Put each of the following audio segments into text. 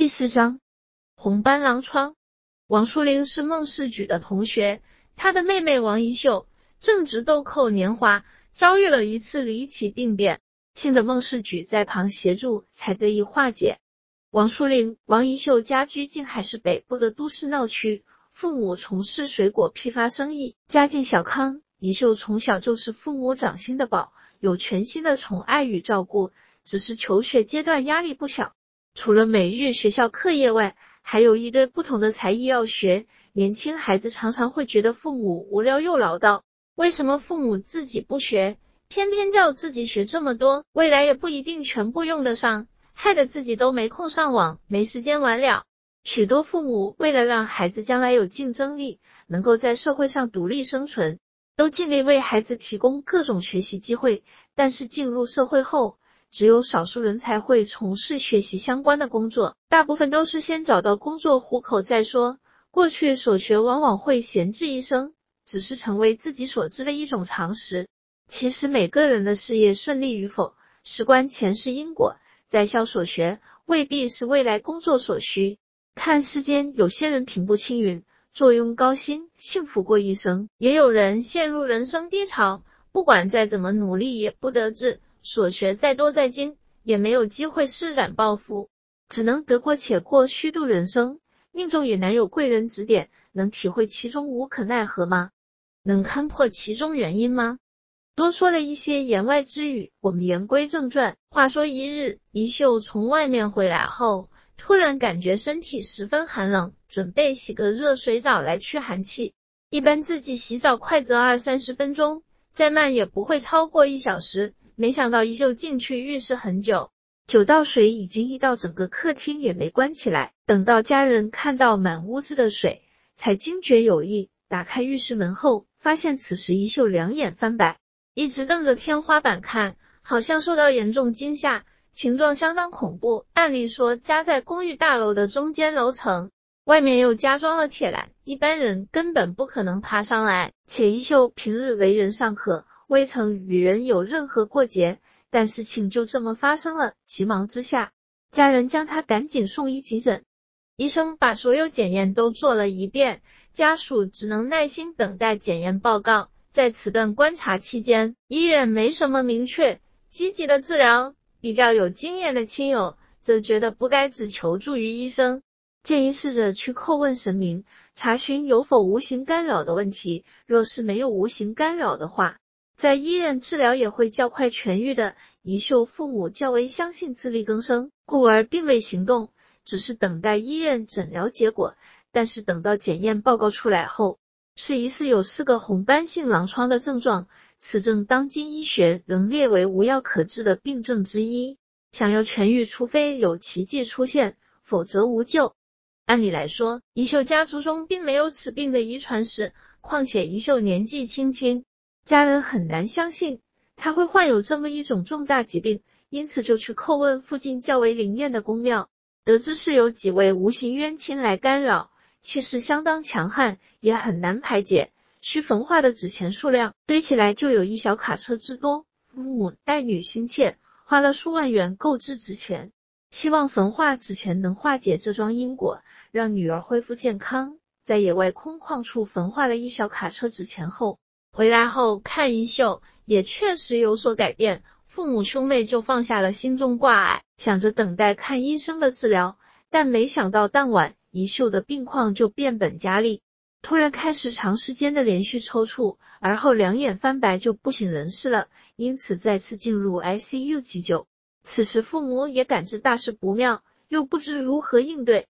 第四章红斑狼疮。王树林是孟世举的同学，他的妹妹王一秀正值豆蔻年华，遭遇了一次离奇病变，幸得孟世举在旁协助，才得以化解。王树林、王一秀家居静海市北部的都市闹区，父母从事水果批发生意，家境小康。一秀从小就是父母掌心的宝，有全心的宠爱与照顾，只是求学阶段压力不小。除了美育学校课业外，还有一堆不同的才艺要学。年轻孩子常常会觉得父母无聊又唠叨，为什么父母自己不学，偏偏叫自己学这么多，未来也不一定全部用得上，害得自己都没空上网，没时间玩了。许多父母为了让孩子将来有竞争力，能够在社会上独立生存，都尽力为孩子提供各种学习机会。但是进入社会后，只有少数人才会从事学习相关的工作，大部分都是先找到工作糊口再说。过去所学往往会闲置一生，只是成为自己所知的一种常识。其实每个人的事业顺利与否，事关前世因果，在校所学未必是未来工作所需。看世间有些人平步青云，坐拥高薪，幸福过一生；也有人陷入人生低潮，不管再怎么努力也不得志。所学再多再精，也没有机会施展抱负，只能得过且过，虚度人生。命中也难有贵人指点，能体会其中无可奈何吗？能勘破其中原因吗？多说了一些言外之语，我们言归正传。话说一日，一秀从外面回来后，突然感觉身体十分寒冷，准备洗个热水澡来驱寒气。一般自己洗澡快则二三十分钟，再慢也不会超过一小时。没想到一秀进去浴室很久，久到水已经溢到整个客厅，也没关起来。等到家人看到满屋子的水，才惊觉有异。打开浴室门后，发现此时一秀两眼翻白，一直瞪着天花板看，好像受到严重惊吓，情状相当恐怖。按理说，家在公寓大楼的中间楼层，外面又加装了铁栏，一般人根本不可能爬上来。且一秀平日为人尚可。未曾与人有任何过节，但事情就这么发生了。急忙之下，家人将他赶紧送医急诊。医生把所有检验都做了一遍，家属只能耐心等待检验报告。在此段观察期间，医院没什么明确积极的治疗。比较有经验的亲友则觉得不该只求助于医生，建议试着去叩问神明，查询有否无形干扰的问题。若是没有无形干扰的话，在医院治疗也会较快痊愈的。宜秀父母较为相信自力更生，故而并未行动，只是等待医院诊疗结果。但是等到检验报告出来后，是疑似有四个红斑性狼疮的症状，此症当今医学仍列为无药可治的病症之一。想要痊愈，除非有奇迹出现，否则无救。按理来说，宜秀家族中并没有此病的遗传史，况且宜秀年纪轻轻。家人很难相信他会患有这么一种重大疾病，因此就去叩问附近较为灵验的宫庙，得知是有几位无形冤亲来干扰，气势相当强悍，也很难排解。需焚化的纸钱数量堆起来就有一小卡车之多。父母待女心切，花了数万元购置纸钱，希望焚化纸钱能化解这桩因果，让女儿恢复健康。在野外空旷处焚化了一小卡车纸钱后。回来后看一秀，也确实有所改变。父母兄妹就放下了心中挂碍，想着等待看医生的治疗。但没想到当晚，一秀的病况就变本加厉，突然开始长时间的连续抽搐，而后两眼翻白，就不省人事了。因此再次进入 ICU 急救。此时父母也感知大事不妙，又不知如何应对。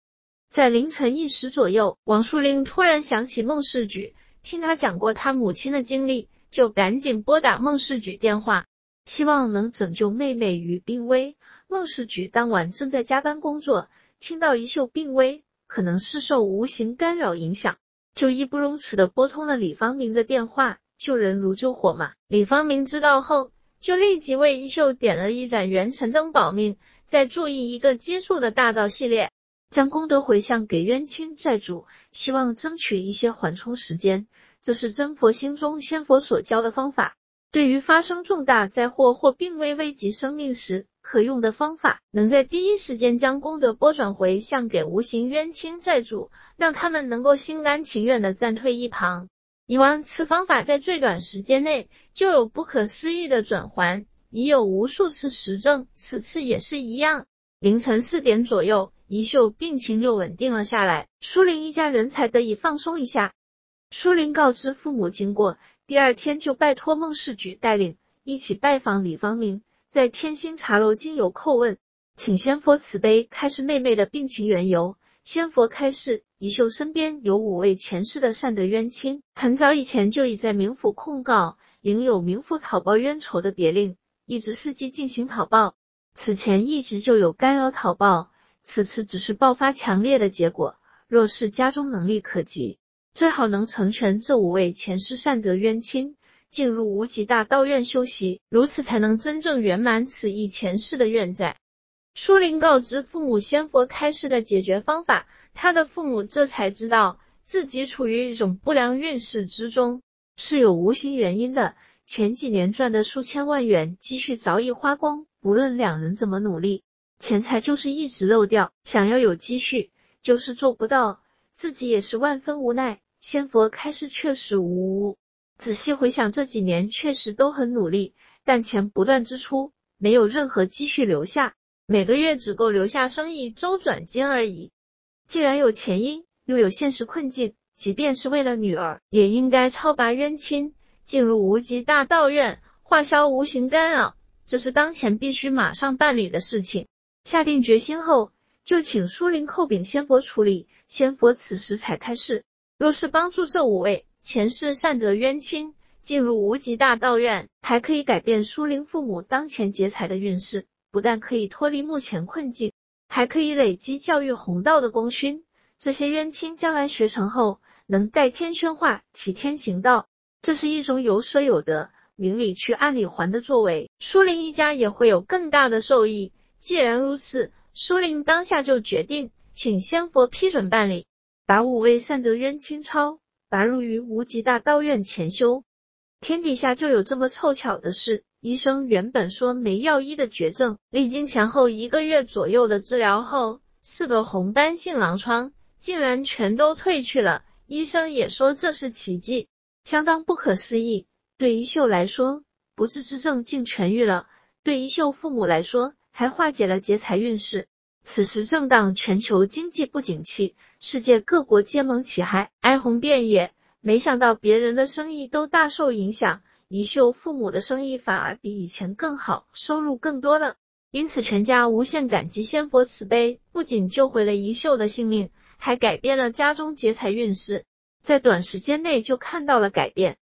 在凌晨一时左右，王树林突然想起孟世举。听他讲过他母亲的经历，就赶紧拨打孟世举电话，希望能拯救妹妹于病危。孟世举当晚正在加班工作，听到一秀病危，可能是受无形干扰影响，就义不容辞的拨通了李方明的电话。救人如救火嘛，李方明知道后，就立即为一秀点了一盏元辰灯保命，再注意一个基数的大道系列。将功德回向给冤亲债主，希望争取一些缓冲时间，这是真佛心中仙佛所教的方法。对于发生重大灾祸或并未危及生命时，可用的方法，能在第一时间将功德拨转回向给无形冤亲债主，让他们能够心甘情愿的暂退一旁。以往此方法在最短时间内就有不可思议的转还，已有无数次实证，此次也是一样。凌晨四点左右，宜秀病情又稳定了下来，舒林一家人才得以放松一下。舒林告知父母经过，第二天就拜托孟世举带领一起拜访李方明，在天心茶楼经由叩问，请仙佛慈悲开示妹妹的病情缘由。仙佛开示，宜秀身边有五位前世的善德冤亲，很早以前就已在冥府控告，领有冥府讨报冤仇的别令，一直伺机进行讨报。此前一直就有干扰讨报，此次只是爆发强烈的结果。若是家中能力可及，最好能成全这五位前世善德冤亲，进入无极大道院修习，如此才能真正圆满此一前世的怨债。舒林告知父母仙佛开示的解决方法，他的父母这才知道自己处于一种不良运势之中，是有无形原因的。前几年赚的数千万元积蓄早已花光，无论两人怎么努力，钱财就是一直漏掉。想要有积蓄，就是做不到，自己也是万分无奈。仙佛开示确实无误。仔细回想这几年，确实都很努力，但钱不断支出，没有任何积蓄留下。每个月只够留下生意周转金而已。既然有前因，又有现实困境，即便是为了女儿，也应该超拔冤亲，进入无极大道院，化消无形干扰。这是当前必须马上办理的事情。下定决心后，就请书灵叩禀仙佛处理。仙佛此时才开示：若是帮助这五位前世善德冤亲进入无极大道院，还可以改变书灵父母当前劫财的运势。不但可以脱离目前困境，还可以累积教育弘道的功勋。这些冤亲将来学成后，能代天宣化，替天行道，这是一种有舍有得，明里去暗里还的作为。舒林一家也会有更大的受益。既然如此，舒林当下就决定请仙佛批准办理，把五位善德冤亲超拔入于无极大道院前修。天底下就有这么凑巧的事。医生原本说没药医的绝症，历经前后一个月左右的治疗后，四个红斑性狼疮竟然全都退去了。医生也说这是奇迹，相当不可思议。对一秀来说，不治之症竟痊愈了；对一秀父母来说，还化解了劫财运势。此时正当全球经济不景气，世界各国皆蒙其害，哀鸿遍野，没想到别人的生意都大受影响。宜秀父母的生意反而比以前更好，收入更多了，因此全家无限感激仙佛慈悲，不仅救回了宜秀的性命，还改变了家中劫财运势，在短时间内就看到了改变。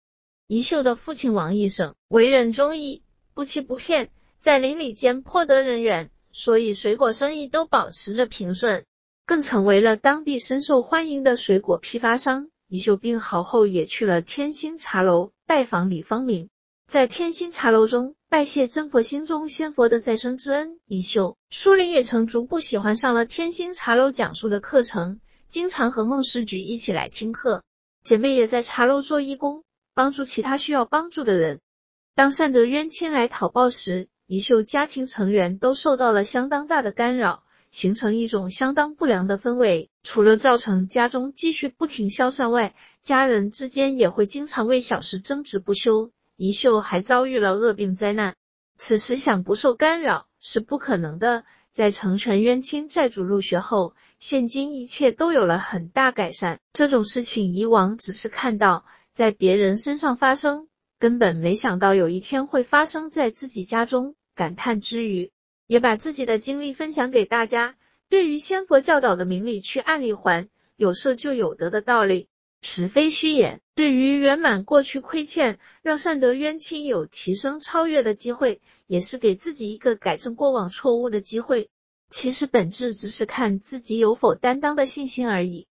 宜秀的父亲王医生为人忠义，不欺不骗，在邻里间颇得人缘，所以水果生意都保持着平顺，更成为了当地深受欢迎的水果批发商。宜秀病好后，也去了天心茶楼拜访李芳明，在天心茶楼中拜谢真佛心中仙佛的再生之恩。宜秀、舒林也曾逐步喜欢上了天心茶楼讲述的课程，经常和孟师举一起来听课。姐妹也在茶楼做义工，帮助其他需要帮助的人。当善德冤亲来讨报时，宜秀家庭成员都受到了相当大的干扰。形成一种相当不良的氛围，除了造成家中积蓄不停消散外，家人之间也会经常为小事争执不休。宜秀还遭遇了恶病灾难，此时想不受干扰是不可能的。在成全冤亲债主入学后，现今一切都有了很大改善。这种事情以往只是看到在别人身上发生，根本没想到有一天会发生在自己家中。感叹之余。也把自己的经历分享给大家。对于仙佛教导的明理去暗里还，有舍就有得的道理，实非虚言。对于圆满过去亏欠，让善德冤亲有提升超越的机会，也是给自己一个改正过往错误的机会。其实本质只是看自己有否担当的信心而已。